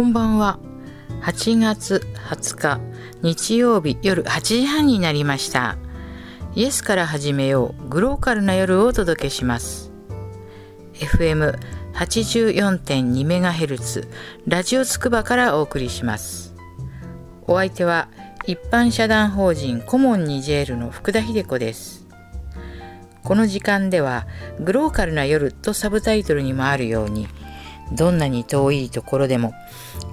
こんばんは。8月20日日曜日夜8時半になりました。イエスから始めようグローカルな夜をお届けします。FM84.2MHz ラジオつくばからお送りします。お相手は一般社団法人コモンニジェールの福田秀子です。この時間ではグローカルな夜とサブタイトルにもあるようにどんなに遠いところでも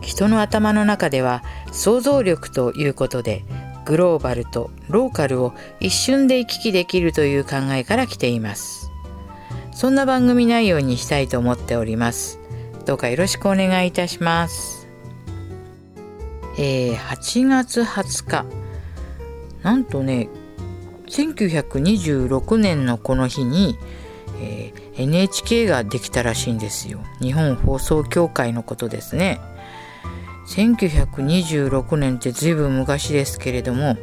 人の頭の中では想像力ということでグローバルとローカルを一瞬で行き来できるという考えから来ています。そんな番組内容にしたいと思っております。どうかよろしくお願いいたします。えー、8月20日。なんとね1926年のこの日に、えー NHK ができたらしいんですよ。日本放送協会のことですね。1926年って随分昔ですけれども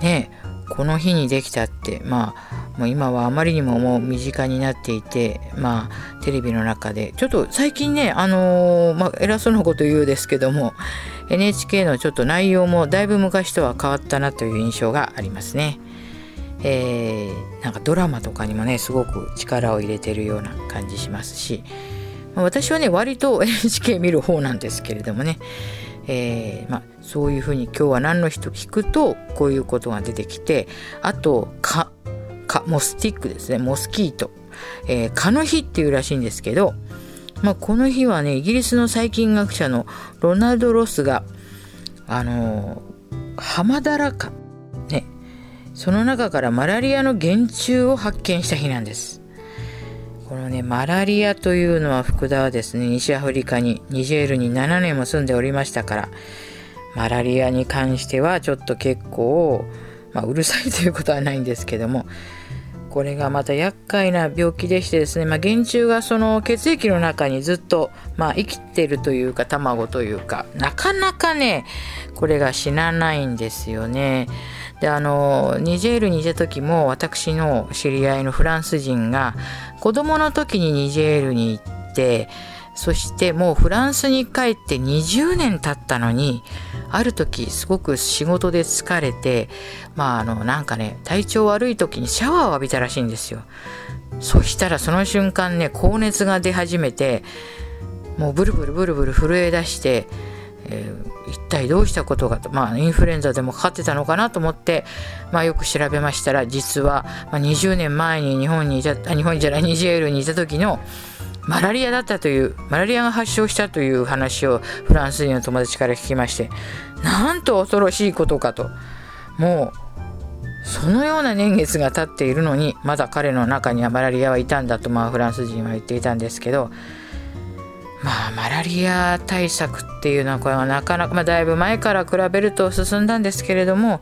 ねこの日にできたってまあもう今はあまりにももう身近になっていてまあテレビの中でちょっと最近ねあのー、まあ、偉そうなこと言うですけども NHK のちょっと内容もだいぶ昔とは変わったなという印象がありますね。えー、なんかドラマとかにもねすごく力を入れてるような感じしますし、私はね割と NHK 見る方なんですけれどもね、えー、まあ、そういうふうに今日は何の日と聞くとこういうことが出てきてあと蚊蚊モスティックですね。モスキート、えー、蚊の日っていうらしいんですけど、まあ、この日はねイギリスの細菌学者のロナルド・ロスがあのハマダラ蚊ね。その中からマラリアの原虫を発見した日なんです。このね、マラリアというのは福田はですね、西アフリカに、ニジェールに7年も住んでおりましたから、マラリアに関してはちょっと結構、まあ、うるさい ということはないんですけども、これがまた厄介な病気でしてですね、まあ、原虫がその血液の中にずっと、まあ、生きてるというか卵というかなかなかねこれが死なないんですよね。であのニジェールにいた時も私の知り合いのフランス人が子供の時にニジェールに行ってそしてもうフランスに帰って20年経ったのにある時すごく仕事で疲れてまああのなんかね体調悪い時にシャワーを浴びたらしいんですよ。そしたらその瞬間ね高熱が出始めてもうブルブルブルブル震え出してえー、一体どうしたことかと、まあ、インフルエンザでもかかってたのかなと思って、まあ、よく調べましたら実は、ま、20年前に日本にいた日本じゃないニジェールにいた時のマラリアだったというマラリアが発症したという話をフランス人の友達から聞きましてなんと恐ろしいことかと。もうそのような年月が経っているのにまだ彼の中にはマラリアはいたんだと、まあ、フランス人は言っていたんですけどまあ、マラリア対策っていうのはこれはなかなか、まあ、だいぶ前から比べると進んだんですけれども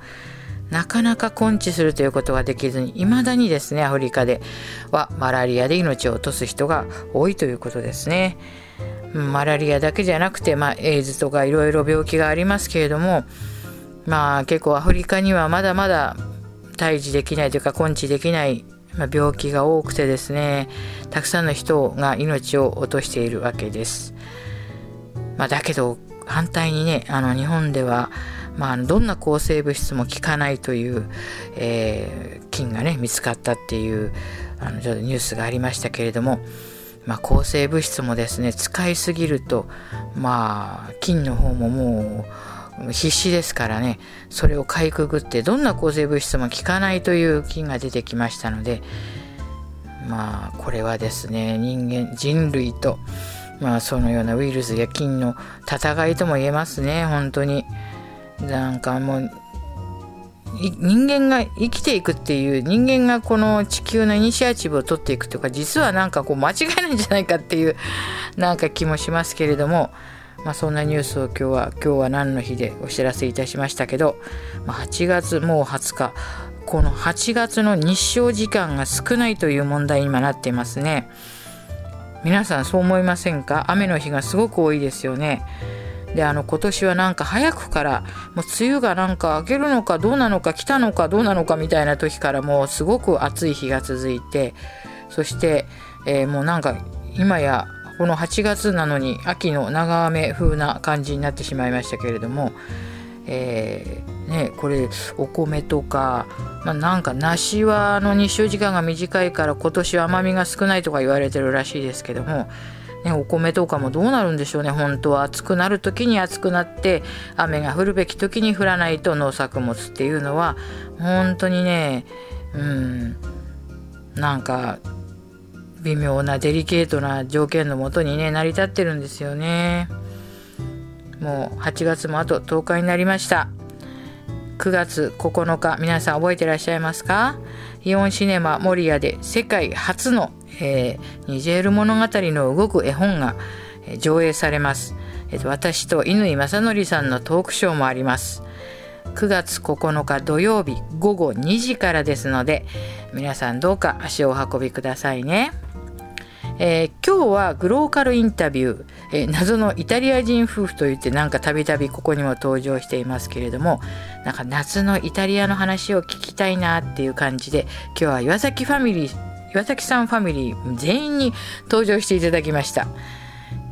なかなか根治するということができずにいまだにですねアフリカではマラリアで命を落とす人が多いということですね。マラリアだけじゃなくて、まあ、エイズとかいろいろ病気がありますけれどもまあ結構アフリカにはまだまだ退治できないというか根治できないま病気が多くてですねたくさんの人が命を落としているわけです。まあ、だけど反対にねあの日本では、まあ、どんな抗生物質も効かないという、えー、菌がね見つかったっていうあのちょっとニュースがありましたけれども、まあ、抗生物質もですね使いすぎるとまあ菌の方ももう必死ですからねそれをかいくぐってどんな抗生物質も効かないという菌が出てきましたのでまあこれはですね人間人類とまあそのようなウイルスや菌の戦いとも言えますね本当に。なんかもう人間が生きていくっていう人間がこの地球のイニシアチブを取っていくとか実はなんかこう間違いないんじゃないかっていうなんか気もしますけれどもまあ、そんなニュースを今日は今日は何の日でお知らせいたしましたけど、まあ、8月もう20日。この8月の日照時間が少ないという問題に今なっていますね。皆さんそう思いませんか？雨の日がすごく多いですよね。であの今年はなんか早くからもう梅雨がなんか明けるのかどうなのか来たのかどうなのかみたいな時からもうすごく暑い日が続いてそして、えー、もうなんか今やこの8月なのに秋の長雨風な感じになってしまいましたけれども、えー、ね、これお米とか、まあ、なんか梨はあの日照時間が短いから今年は甘みが少ないとか言われてるらしいですけども、ね、お米とかもどうなるんでしょうね本当は。暑くなる時に暑くなって雨が降るべき時に降らないと農作物っていうのは本当にねうんなんか微妙なデリケートな条件のもとにね成り立ってるんですよね。もう8月もあと10日になりました。9月9日皆さん覚えてらっしゃいますか？イオンシネマモリアで世界初の、えー、ニジェール物語の動く絵本が上映されます、えー、私と乾正則さんのトークショーもあります。9月9日土曜日午後2時からですので皆さんどうか足をお運びくださいね。えー、今日はグローカルインタビュー、えー、謎のイタリア人夫婦といってなんかたびたびここにも登場していますけれどもなんか夏のイタリアの話を聞きたいなっていう感じで今日は岩崎ファミリー岩崎さんファミリー全員に登場していただきました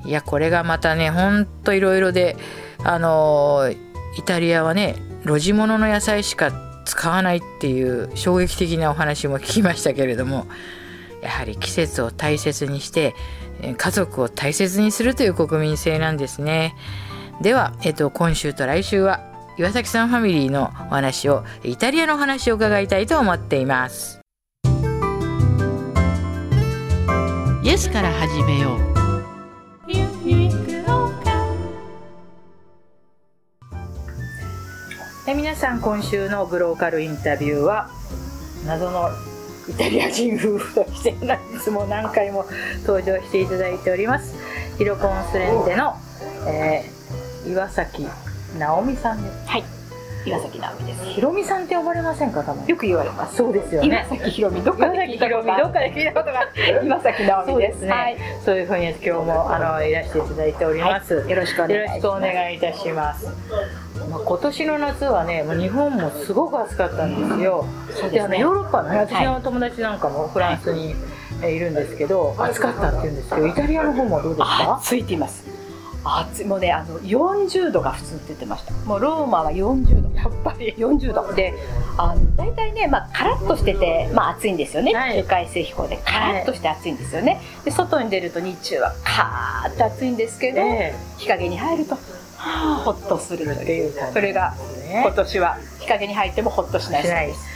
いやこれがまたねほんといろいろであのー、イタリアはね露地物の野菜しか使わないっていう衝撃的なお話も聞きましたけれどもやはり季節を大切にして家族を大切にするという国民性なんですね。では、えっと、今週と来週は岩崎さんファミリーのお話をイタリアのお話を伺いたいと思っています。イエスから始めよう。皆さん今週のグローカルインタビューは謎のイタリア人夫婦としていつも何回も登場していただいております。ヒロコンスレンデの、えー、岩崎直美さんです。はい。岩崎直美です。ひろみさんって呼ばれませんか多分？よく言われます。そうですよね。岩崎ひろみ。どっかで聞いたことが。岩崎直美ですね、はい、そういうふうに今日もあのいらしていただいております、はい、よろしくお願いいたします。まあ、今年の夏はねもう日本もすごく暑かったんですよ、うん、で、ね、あのヨーロッパの、ね、私の友達なんかもフランスにいるんですけど、暑かったって言うんですけどイタリアの方もどうですか？暑いって言います暑い。もうねあの40度が普通って言ってました。もうローマは40度。やっぱり。40度。であの大体ね、まあ、カラッとしてて、まあ、暑いんですよね、はい、海水気候で。カラッとして暑いんですよね、で外に出ると日中はカーッと暑いんですけど、えー、日陰に入るとはあ、ほっとするという。それが今年は日陰に入ってもほっとしない。です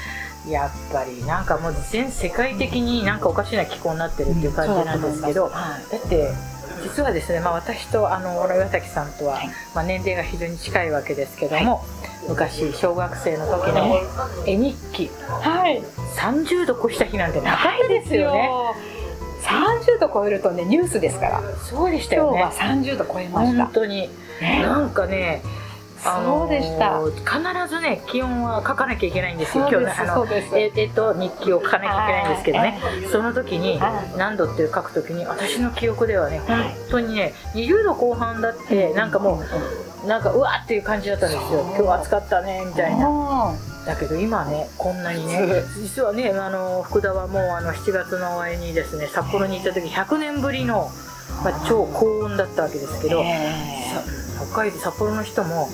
やっぱりなんかもう全世界的になんかおかしな気候になってるっていう感じなんですけど、うん、だって実はですね、まあ、私とあの岩崎さんとは、はい、まあ、年齢が非常に近いわけですけども、はい、昔小学生の時の絵日記、はい、30度越した日なんてなかったですよね。30度超えるとねニュースですから。そうでしたよね。今日は30度超えました。本当に、なんかねそうでした。必ずね気温は書かなきゃいけないんですよ。今日あのええっと日記を書かなきゃいけないんですけどね、その時に何度っていう書く時に私の記憶ではね本当にね20度後半だってなんかもうなんかうわっていう感じだったんですよ。今日暑かったねみたいな。だけど今ねこんなにね実はねあの福田はもうあの7月の終わりにですね札幌に行った時100年ぶりの、まあ、超高温だったわけですけど、北海道札幌の人も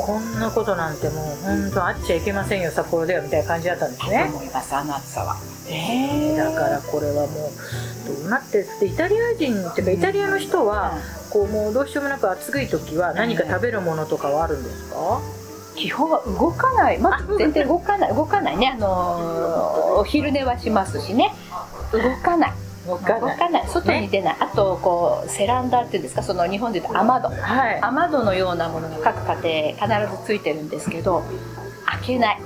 こんなことなんてもう本当あっちゃいけませんよ札幌ではみたいな感じだったんですね。思いますあの暑さは。えー、だからこれはもうどうなってってイタリア人っていうかイタリアの人は、こうもうどうしようもなく暑い時は何か食べるものとかはあるんですか、基本は動かない、まあ、全然動かない。動かないね。あのー、お昼寝はしますしね。動かない動かない。外に出ない、ね、あとこうセランダっていうんですか？その日本でいうと雨戸、はい、雨戸のようなものが各家庭必ずついてるんですけど開けない。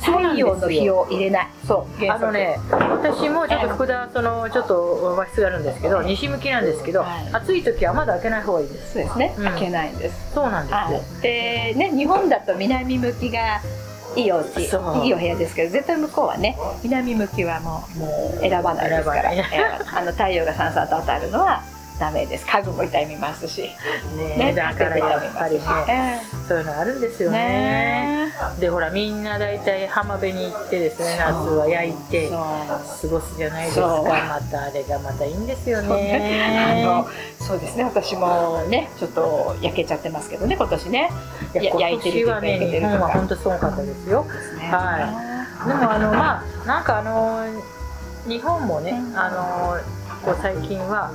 太陽の日を入れない。そうあのね私もちょっと福田そのちょっと和室があるんですけど、西向きなんですけど、はい、暑い時はまだ開けない方がいいです。そうですね、うん、開けないんです。そうなんですよ、はい、でね日本だと南向きがいいお家いいお部屋ですけど絶対向こうはね南向きはもう選ばないですから。あの太陽がさんさんと当たるのはダメです。家具も痛みますし。ねねだからやっぱりねえそういうのあるんですよえねねでほらみんな大体浜辺に行ってですね夏は焼いて過ごすじゃないですか。またあれがまたいいんですよあね。のそうですね。私もねちょっと焼けちゃってますけどね今年ね。焼いてるとか焼けてるとか。日本は本当すごかったですよ。はい。でもあのまあなんかあの日本もね、うん。あのこう最近は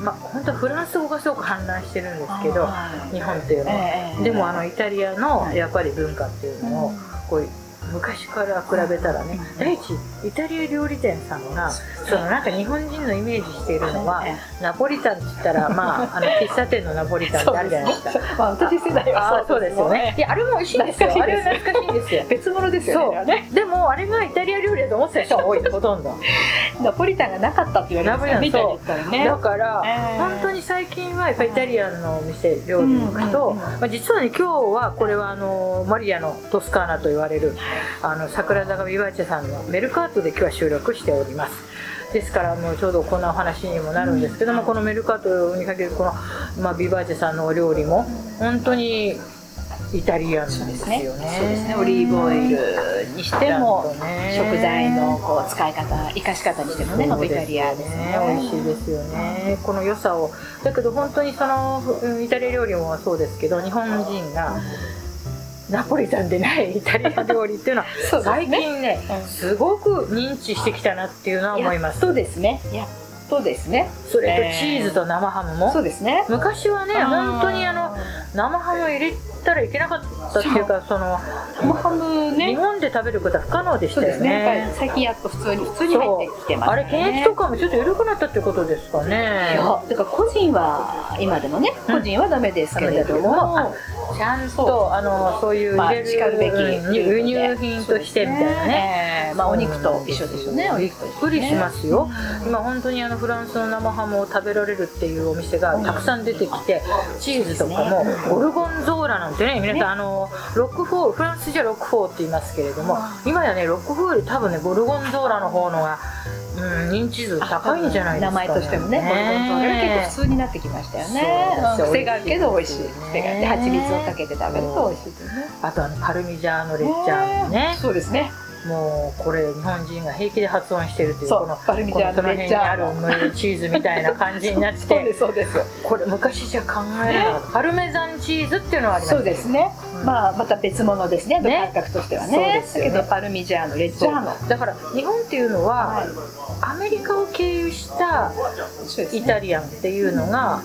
まあ本当フランス語がすごく氾濫してるんですけどはい日本っていうのは、ええでもあのイタリアのはいやっぱり文化っていうのをこう昔から比べたらねうん。第一イタリア料理店さんがそのなんか日本人のイメージしているのはえナポリタンって言ったらまあ あの喫茶店のナポリタンってあるじゃないですか。まあ私世代はそうですよね。い。やあれも美味しいんですよ。あれは懐かしいんですよ。別物ですよね。でもあれがイタリア料理だと思ってた人が多い。ほとんど。ナポリタンがなかったって言われますよね。だから、えー。本当に最近はやっぱりイタリアンのお店料理に行くと、まあ、実はね今日はこれはあのマリアのトスカーナと言われるあの桜坂ビバーチェさんのメルカートで今日は収録しております。ですからもうちょうどこんなお話にもなるんですけども、このメルカートにかけるこの、まあ、ビバーチェさんのお料理も本当にイタリアンですよね。そうですね。オリーブオイルにしても食材のこう使い方生かし方にしてもね本当イタリアですね。美味しいですよね。この良さを。だけど本当にそのうんイタリア料理もそうですけど日本人がナポリタンでないイタリア料理っていうのは最近ねうん。すごく認知してきたなっていうのは思います。やっとですね。やっとですね。それとえーチーズと生ハムも？そうですね。昔はね本当にあの生ハムを入れたらいけなかったっていうかその生ハム日ね本で食べることは不可能でしたよね。ね。り最近やっと普通に普通に入ってきてますあれね検疫とかもちょっと緩くなったってことですかいねやだから個人は今でもねうん。個人はダメですけれども、あちゃんとあのそういうまあ入れる、しかるべきうん輸入品としてみたいなねえーまあお肉と一緒ですよね。お肉と一緒くりしますよ、今本当にあのフランスの生ハムを食べられるっていうお店がたくさん出てきてチーズとかもゴルゴンゾーラなんてね皆さんあのロックフォールフランスじゃロックフォールって言いますけれども今やねロックフォール多分ねゴルゴンゾーラの方のが、うん、認知度高いんじゃないですか、ね、名前としてもねゴルゴンゾーラが結構普通になってきましたよね。そう癖があるけど美味しい。癖があって蜂蜜をかけて食べると美味しいね。あとあのパルミジャーノレッジャーノね。そうですねもうこれ日本人が平気で発音してるっていうそう。このこの辺にあるレッジャチーズみたいな感じになって そうですそうです。これ昔じゃ考えられなかった。パルメザンチーズっていうのはありますそうですね、うん。まあまた別物ですね。ね。感覚としてはそうねですよね。だけどパルミジャーノレッジャーノ。だから日本っていうのは、はい。アメリカを経由したイタリアンっていうのが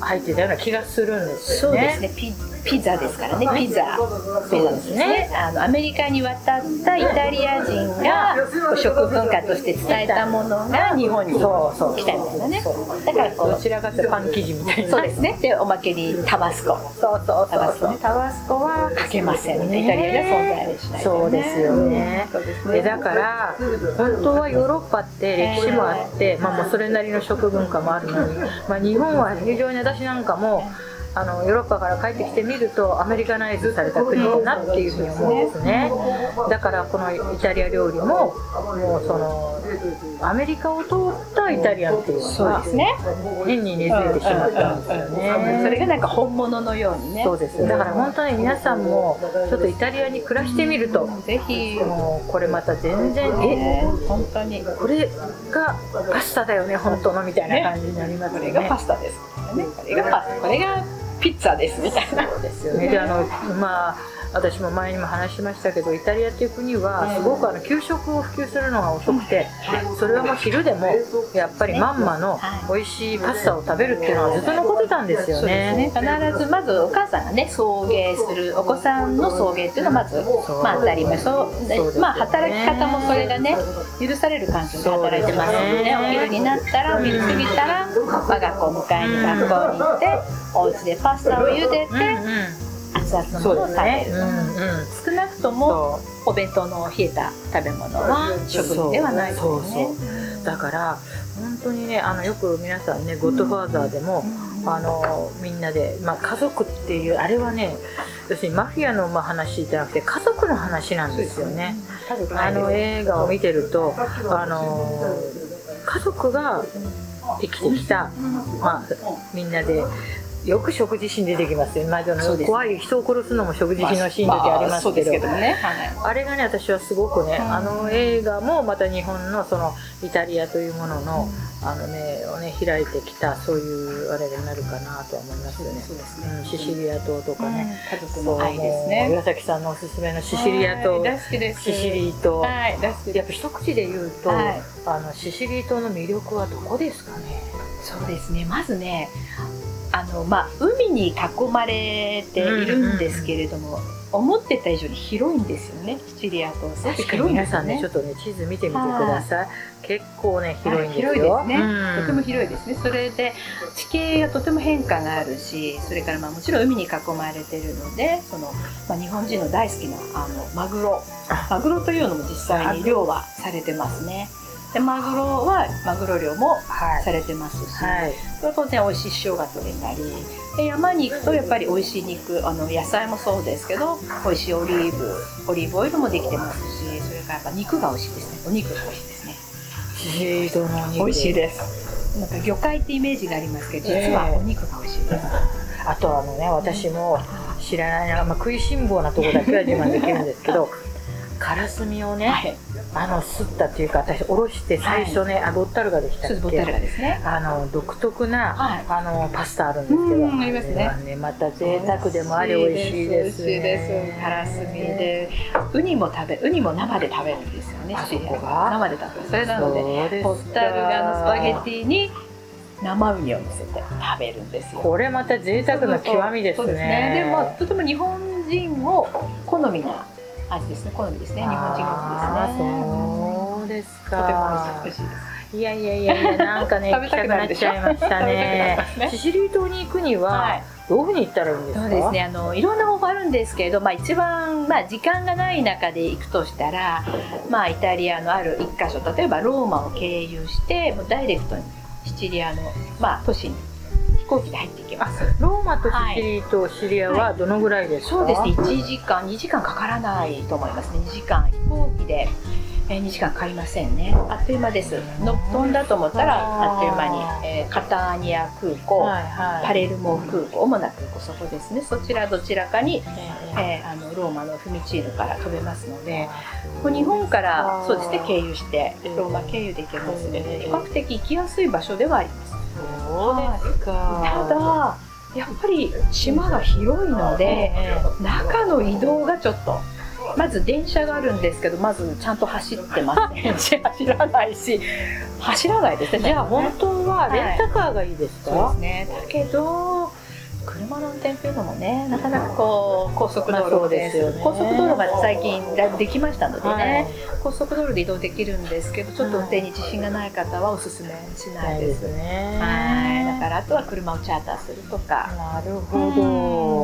入ってたような気がするんですそうよね。ですねピピザですからね。ピザ。そうですね。あのアメリカに渡ったイタリア人が食文化として伝えたものが日本にそうそう来たみたいなね。だからこどちらかパン生地みたいうな。そうですね。でおまけにタバスコ。そうそうタバスコね。タバスコはかけません。ね。イタリアでは存在しないそうですよね。だから本当はヨーロッパって歴史もあって、まあ、もうそれなりの食文化もあるのに、まあ、日本は非常に私なんかもあのヨーロッパから帰ってきてみるとアメリカナイズされた国だなっていうふうに思うんですね。だからこのイタリア料理ももうそのアメリカを通ったイタリアンっていうのがそうですね。変に根付いてしまったんですよね。それがなんか本物のようにね。そうです。だから本当に皆さんもちょっとイタリアに暮らしてみるとぜひ。もうこれまた全然えね本当に。これがパスタだよね本当のみたいな感じになりますよね。これがパスタです。ねこれがパスタ。これがピッツァですみたいな。そうですよね。であのまあ私も前にも話しましたけどイタリアっていう国はすごくあの給食を普及するのが遅くてそれはもう昼でもやっぱりまんまの美味しいパスタを食べるっていうのはずっと残ってたんですよね。ね。必ずまずお母さんがね送迎するお子さんの送迎っていうのはまずう。まあ当たり前。そうでまあ働き方もそれがね許される環境で働いてますのでね。お昼になったらお昼過ぎたら我が子を迎えに学校に行ってお家でパスタを茹でて熱々のそうものを食べですね。るうんうん。少なくともお弁当の冷えた食べ物は食事ではないですよね。そうそう。だから本当にねあのよく皆さんね「ゴッドファーザー」でも、あのみんなで、まあ、家族っていうあれはね要するにマフィアのまあ話じゃなくて家族の話なんですよね。あの映画を見てるとあの家族が生きてきた、まあ、みんなでよく食事シーン出てきますよ、まあ、怖い人を殺すのも食事シーンのシーン時ありますけど,、ねあれがね私はすごくね、あの映画もまた日本のそのイタリアというものの、あの目をね開いてきたそういうあれになるかなと思いますよね。そうですね、うん、シシリア島とかね、家族の愛ですね。岩崎さんのおすすめのシシリア島、大好きです。シシリ島、はい、大好きやっぱ一口で言うと、はい、あのシシリ島の魅力はどこですかね。そうですね。まずね、あのまあ海に囲まれているんですけれども。うんうん思ってた以上に広いんですよねシチリア島確かに皆さんねちょっとね地図見てみてください。結構ね広いんですよ、広いですね、うん、とても広いですね。それで地形がとても変化があるしそれからまあもちろん海に囲まれてるのでその、まあ、日本人の大好きなあのマグロ。マグロというのも実際に漁はされてますねでマグロはマグロ漁もされてますし、はい、当然美味しい塩が取れたりで山に行くとやっぱり美味しい肉あの野菜もそうですけど美味しいオリーブオリーブオイルもできてますしそれからやっぱ肉が美味しいですね。お肉が美味しいですね。シードの肉。美味しいです。なんか魚介ってイメージがありますけど実はお肉が美味しいです、えー、あとあのね私も知らないな、まあ、食いしん坊なとこだけは自慢できるんですけど カラスミをね、はいあのすったっていうか私おろして最初ね、はい、あボッタルガでしたっけ？ボッタルガですね。あの独特な、はい、あのパスタあるんですけど。ありますね。ねまた贅沢でもあり美味しいです、ね、美味しいです。カラスミで。ウニも食べウニも生で食べるんですよねあそこが？生で食べる。それなのでボッタルガのスパゲティに生ウニを乗せて食べるんですよ。これまた贅沢の極みですね。でね。でもとても日本人を好みな味ですね。好みですね。日本人好みですね。そうですか。いやいやいやいやなんかね 行きたくなっちゃいましたね。シシリー島に行くには、はい、どういうふうに行ったらいいんですか？そうですね。あのいろんな方法あるんですけれど、まあ、一番、まあ、時間がない中で行くとしたら、まあ、イタリアのある一箇所例えばローマを経由してもうダイレクトにシチリアの、まあ、都市に行機で入ってローマとシチリーとシリアはどのぐらいですか、はいはい、そうですね。1時間2時間かからないと思いますね。2時間飛行機でえー、2時間かかりませんね。あっという間です。の飛んだと思ったらあっという間に、えー、カターニア空港、はいはい、パレルモ空港主な空港そこですね。そちらどちらかに、えー、あのローマのフミチールから飛べますので日本からそうですね経由してローマ経由で行けますので比較的行きやすい場所ではありますそうですか。ただやっぱり島が広いので、中の移動がちょっとまず電車があるんですけどまずちゃんと走ってませんし走らないし走らないですね。じゃあ本当はレンタカーがいいですか、はい、そうですね。だけど車の運転っていうのもねなかなかこう高速道路ですよ、ね、高速道路が最近だいぶできましたのでね、はい、高速道路で移動できるんですけどちょっと運転に自信がない方はおすすめしないです、ね、はい。だからあとは車をチャーターするとか。なるほ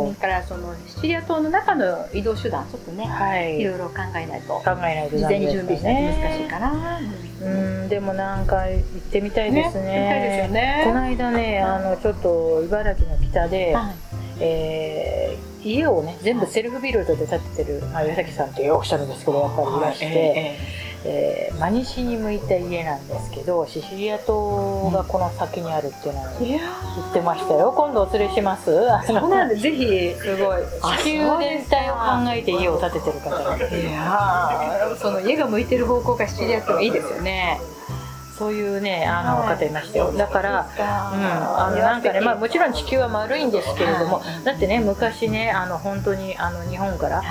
ど。だからそのシチリア島の中の移動手段ちょっとね、はい、いろいろ考えないと考えないと、事前に準備しないと難しいかな、うん。でもなんか行ってみたいですね。ねね。この間ねあのちょっと茨城の北で、はい、えー、家をね全部セルフビルドで建ててる、まあ、岩崎さんっておっしゃるんですけどやっぱりいらして、えー、えー、真西に向いた家なんですけどシシリア島がこの先にあるっていうのは言ってましたよ。今度お連れします？そうなんで ぜひ。すごい。地球全体を考えて家を建ててる方がいやその家が向いてる方向がシチリア島いいですよねそういうねあの方いましたよだから、うん、あのなんかね、まあ、もちろん地球は丸いんですけれども、だってね昔ねあの本当にあの日本から、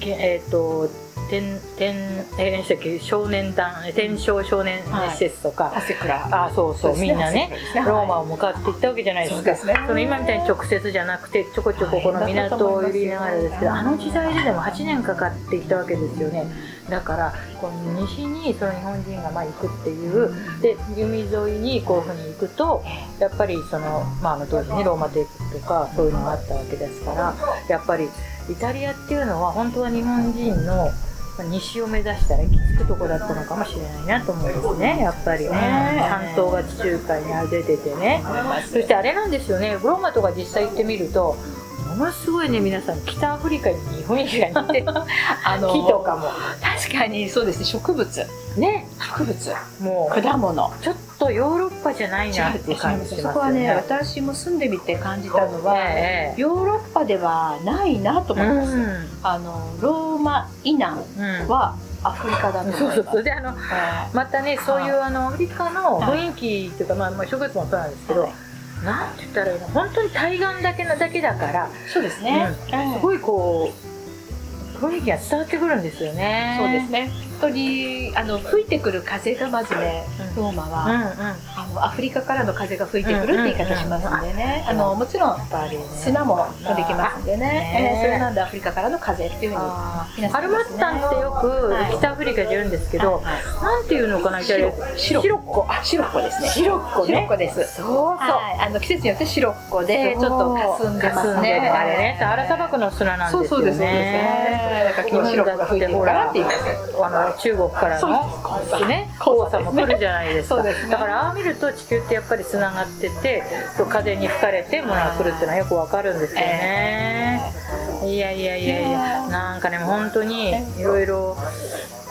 えっ、ー、と天天えー、少年団天正少年施設とか、はい、あそうそう、ね、みんなね、ね、ローマを向かって行ったわけじゃないですか、ね、その今みたいに直接じゃなくてちょこちょここの港を寄りながらですけど、あの時代ででも8年かかってきたわけですよね。だからこの西にその日本人がまあ行くっていうで海沿いにこういうふうに行くとやっぱりその、まあ、あの当時ねローマ帝国とかそういうのがあったわけですからやっぱりイタリアっていうのは本当は日本人の西を目指したら行き着くとこだったのかもしれないなと思うんですねやっぱりね。半島が地中海に出ててね。そしてあれなんですよね。ローマとか実際行ってみるとものすごいね皆さん。北アフリカに日本人が似てあの木とかも。確かにそうですね。植物。ね。植物。もう果物。ちょっとヨーロッパじゃないなって感じしますよね。そこはね私も住んでみて感じたのは、えー、ヨーロッパではないなと思います。うん、あのローマ以南は、アフリカだとそうそうそう。であの、またねそういうあのアフリカの雰囲気っていうか、まあ、まあ植物もそうなんですけど、なんて言ったらいいの？本当に対岸だけなだけだからそうですね、うん、すごいこう雰囲気が伝わってくるんですよね。そうですね。本当にあの吹いてくる風がまずね、ローマは、うんうん、あのアフリカからの風が吹いてくるって言い方しますんでね。あのもちろん砂もできますんでね。えー、それなんでアフリカからの風っていうふうに皆さん、ね、アルマッタンってよく北アフリカで言うんですけど、はいはい、なんていうのかな、イタリアシロッコ、あシロッコですね。シロッコね。シロッコです。そうそう。はい、あの季節によってシロッコでちょっと霞んでますね。あれね、サハラ砂漠の砂なんですよね。そうそうですね。なんか今日が吹いてるからって言いますあの中国からのね黄砂も来るじゃないですか、ね、だからああ見ると地球ってやっぱりつながってて風に吹かれて物が来るっていうのはよくわかるんですよね、えー、いやいやいやいやなんかね本当にいろいろ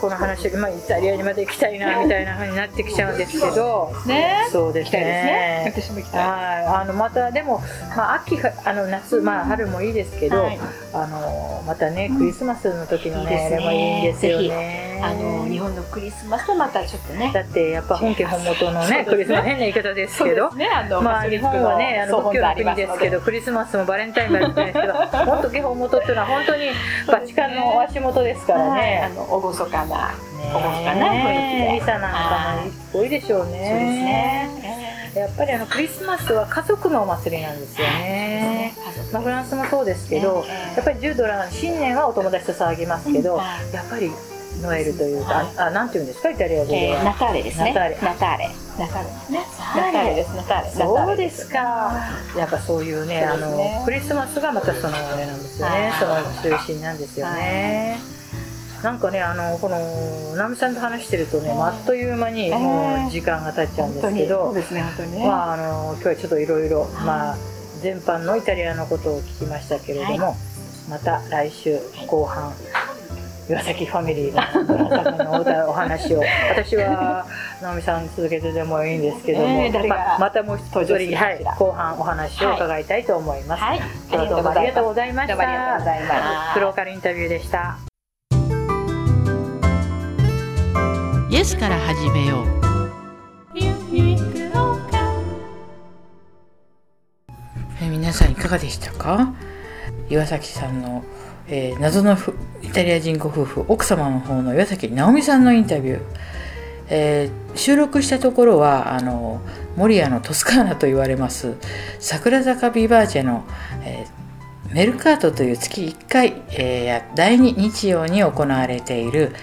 この話、まあ、イタリアにまで行きたいなみたいなふうになってきちゃうんですけど、ね、そうですね。ね。私も行きたい。はい、あのまたでも、まあ、秋あの夏、まあ、春もいいですけど、はい、あのまたねクリスマスの時のね、うん、もいいんですよね。あの日本のクリスマスとまたちょっとね。だってやっぱ本家本元のねクリスマス変な言い方ですけど、ね、あのまあ日本はねあの仏教の国ですけどクリスマスもバレンタインもあるんですけど、本家本元っていうのは 本当にバチカンのお足元ですからね。あの厳かな。な、ここかな、雰囲気で。リサなんかも多いでしょうね。そうですね。やっぱりあのクリスマスは家族のお祭りなんですよね。まあ、フランスもそうですけど、やっぱり10ドラ新年はお友達と騒ぎますけど、やっぱりノエルというか、あ、なんていうんですか、イタリア語で、ナターレですね。ナターレ。ナターレ。ナターレですね。ナターレです。ナターレ。そうですか。やっぱそういうね、あのクリスマスがまたそのあれなんですよね。その中心なんですよね。なんかねあのこの直美さんと話してるとね、あっという間にもう時間が経っちゃうんですけど、そうですね本当にね、まああの今日はちょっといろいろまあ全般のイタリアのことを聞きましたけれども、はい、また来週後半、岩崎ファミリーののお話を。私は直美さん続けてでもいいんですけども、えー、ままたもう一人、はい、後半お話を伺いたいと思います、はい、今日はどうもありがとうございましたプローカルインタビューでした。イエスから始めよう。え皆さんいかがでしたか？岩崎さんの、えー、謎のイタリア人ご夫婦奥様の方の岩崎直美さんのインタビュー、えー、収録したところはあの守谷のトスカーナと言われます桜坂ビバーチェの、えー、メルカートという月1回、えー、第2日曜に行われている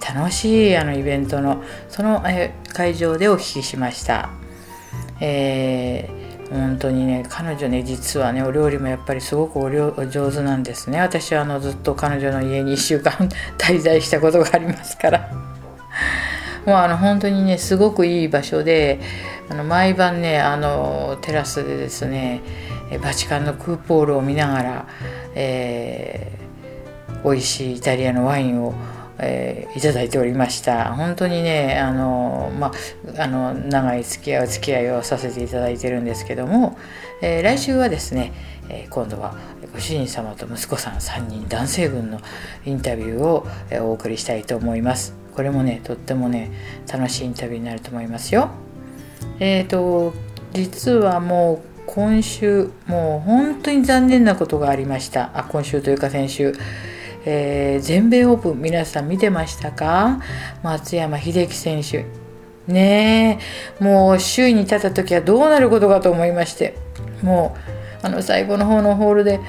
楽しいあのイベントのそのえ会場でお聞きしました。えー、本当にね彼女ね実はねお料理もやっぱりすごくおお上手なんですね。私はあのずっと彼女の家に1週間 滞在したことがありますから。もうあの本当にねすごくいい場所であの毎晩ねあのテラスでですねバチカンのクーポールを見ながら、えー、美味しいイタリアのワインをえー、いただいておりました。本当にねあの、まあ、あの長い付き合いお付き合いをさせていただいてるんですけども、えー、来週はですね、えー、今度はご主人様と息子さん3人男性軍のインタビューを、えお送りしたいと思います。これもねとってもね楽しいインタビューになると思いますよ。えっ、と実はもう今週もう本当に残念なことがありました。あ今週というか先週。えー、全米オープン皆さん見てましたか？松山英樹選手。ねえ。もう首位に立った時はどうなることかと思いまして。もうあの最後の方のホールで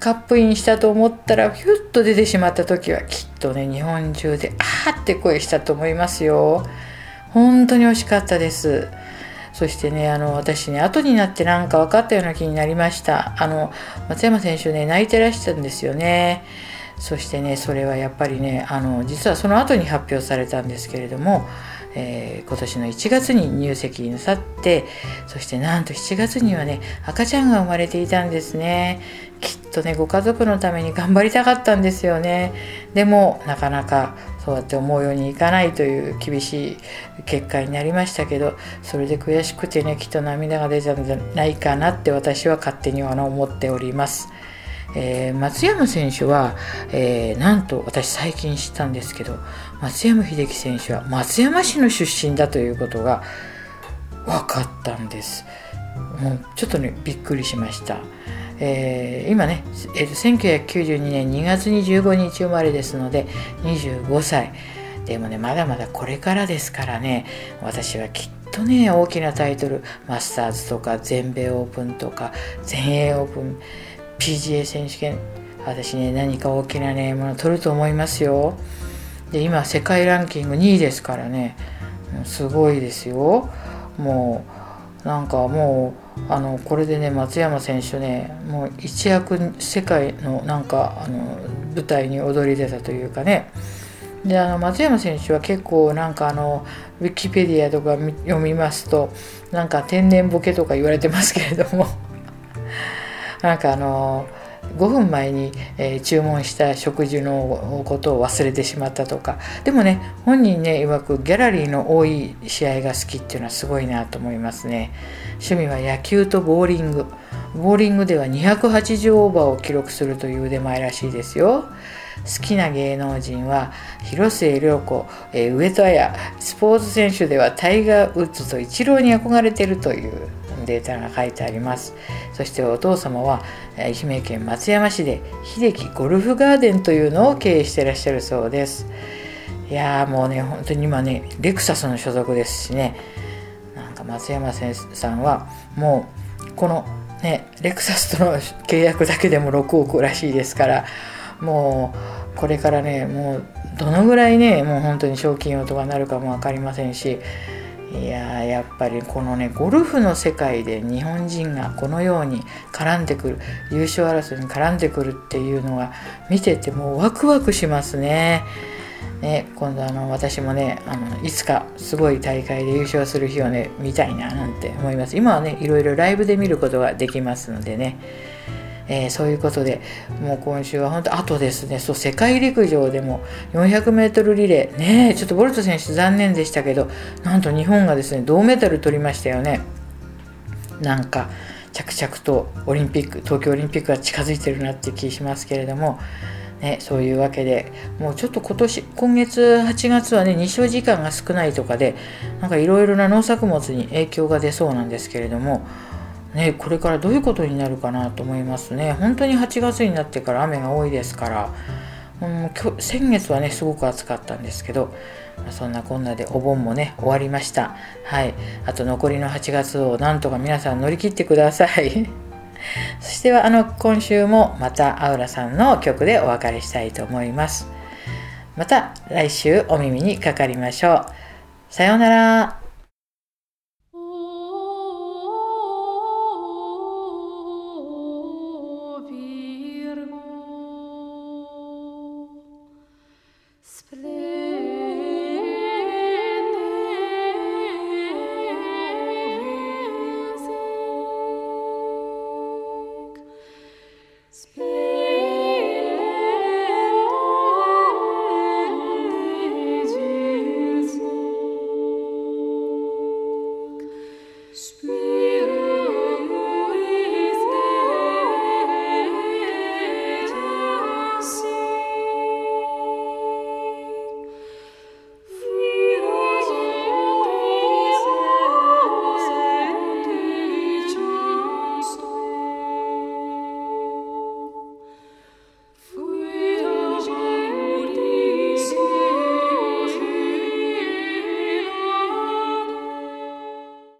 カップインしたと思ったらヒュッと出てしまった時はきっとね日本中であーって声したと思いますよ。本当に惜しかったです。そしてねあの私ね後になってなんか分かったような気になりました。あの松山選手ね泣いてらしたんですよね。そしてねそれはやっぱりねあの実はその後に発表されたんですけれども、えー、今年の1月に入籍なさってそしてなんと7月にはね赤ちゃんが生まれていたんですねきっとねご家族のために頑張りたかったんですよねでもなかなかそうやって思うようにいかないという厳しい結果になりましたけどそれで悔しくてねきっと涙が出たんじゃないかなって私は勝手には思っております。えー、松山選手は、えー、なんと私最近知ったんですけど松山英樹選手は松山市の出身だということが分かったんです。もうちょっとねびっくりしました、えー、今ね、えー、1992年2月25日生まれですので25歳でもねまだまだこれからですからね私はきっとね大きなタイトルマスターズとか全米オープンとか全英オープン PGA 選手権私ね何か大きなねもの取ると思いますよ。で今世界ランキング2位ですからね。すごいですよ。もうなんかもうあのこれでね松山選手ねもう一躍世界のなんかあの舞台に躍り出たというかね。であの松山選手は結構なんかあのウィキペディアとか読みますとなんか天然ボケとか言われてますけれども。なんかあの5分前に、えー、注文した食事のことを忘れてしまったとか。でもね本人ね曰くギャラリーの多い試合が好きっていうのはすごいなと思いますね。趣味は野球とボーリング。ボーリングでは280オーバーを記録するという腕前らしいですよ。好きな芸能人は広末涼子、えー、上戸彩。スポーツ選手ではタイガー・ウッズとイチローに憧れてるという。データが書いてあります。そしてお父様は愛媛県松山市で秀樹ゴルフガーデンというのを経営してらっしゃるそうです。いやーもうね本当に今ねレクサスの所属ですしね。なんか松山先生さんはもうこのねレクサスとの契約だけでも6億らしいですからもうこれからねもうどのぐらいねもう本当に賞金王とかなるかも分かりませんしいややっぱりこのねゴルフの世界で日本人がこのように絡んでくる優勝争いに絡んでくるっていうのが見ててもうワクワクしますね。ね今度あの私もねあのいつかすごい大会で優勝する日をね見たいななんて思います。今はねいろいろライブで見ることができますのでね。えー、そういうことでもう今週は本当あとですね。そう世界陸上でも 400m リレー。ねちょっとボルト選手残念でしたけどなんと日本がですね銅メダル取りましたよね。なんか着々とオリンピック東京オリンピックが近づいてるなって気しますけれども。ね、そういうわけでもうちょっと今年今月8月はね日照時間が少ないとかでなんかいろいろな農作物に影響が出そうなんですけれどもね、これからどういうことになるかなと思いますね。本当に8月になってから雨が多いですから、うん、先月はね、すごく暑かったんですけど、まあ、そんなこんなでお盆もね、終わりました。はい。あと残りの8月をなんとか皆さん乗り切ってください。そしては、あの、今週もまたアウラさんの曲でお別れしたいと思います。また来週お耳にかかりましょう。さようなら。